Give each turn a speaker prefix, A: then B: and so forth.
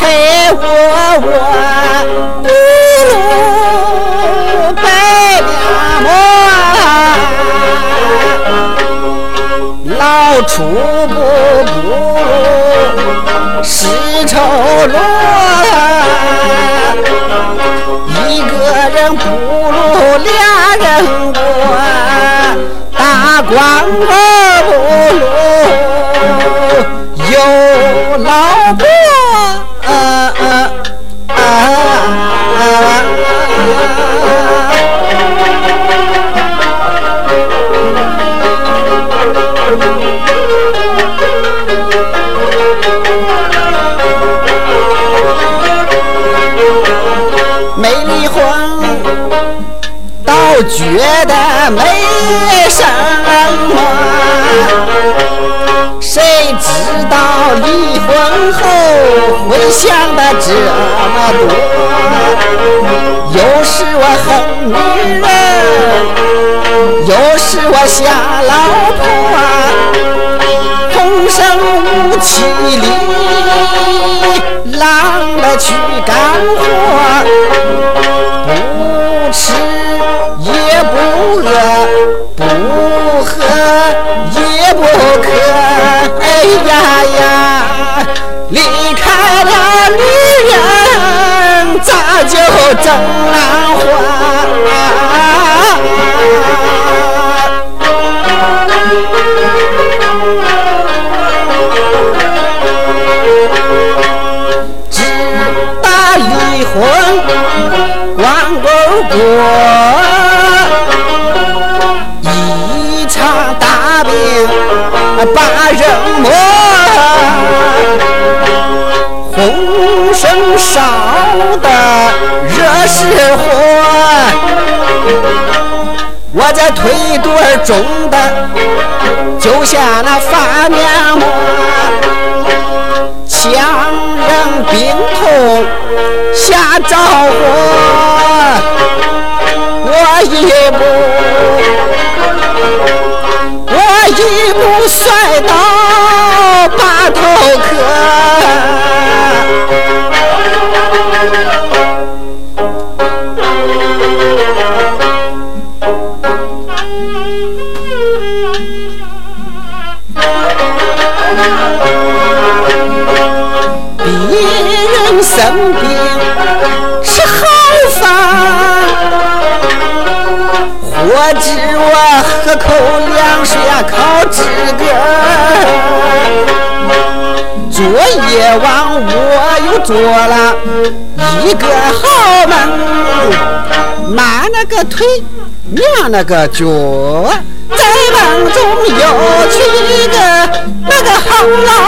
A: 害我我不如白脸毛，老楚不不如丝大官儿不如有老婆。啊啊啊！没离婚，觉得没什么。谁知道离婚后会想的这么多？又是我恨女人，又是我想老婆，同生无气力，懒得去干活，女人，咋就整兰花？只打离婚，光棍过，是火。我这腿肚儿肿的，就像那发面膜，强忍病痛下着火，我一步，我一步摔倒把头磕。别人生病吃好饭，或知我喝口凉水啊靠自个儿。做夜晚我又做了一个好梦，那个腿，娘那个脚，在梦中又娶个那个好老。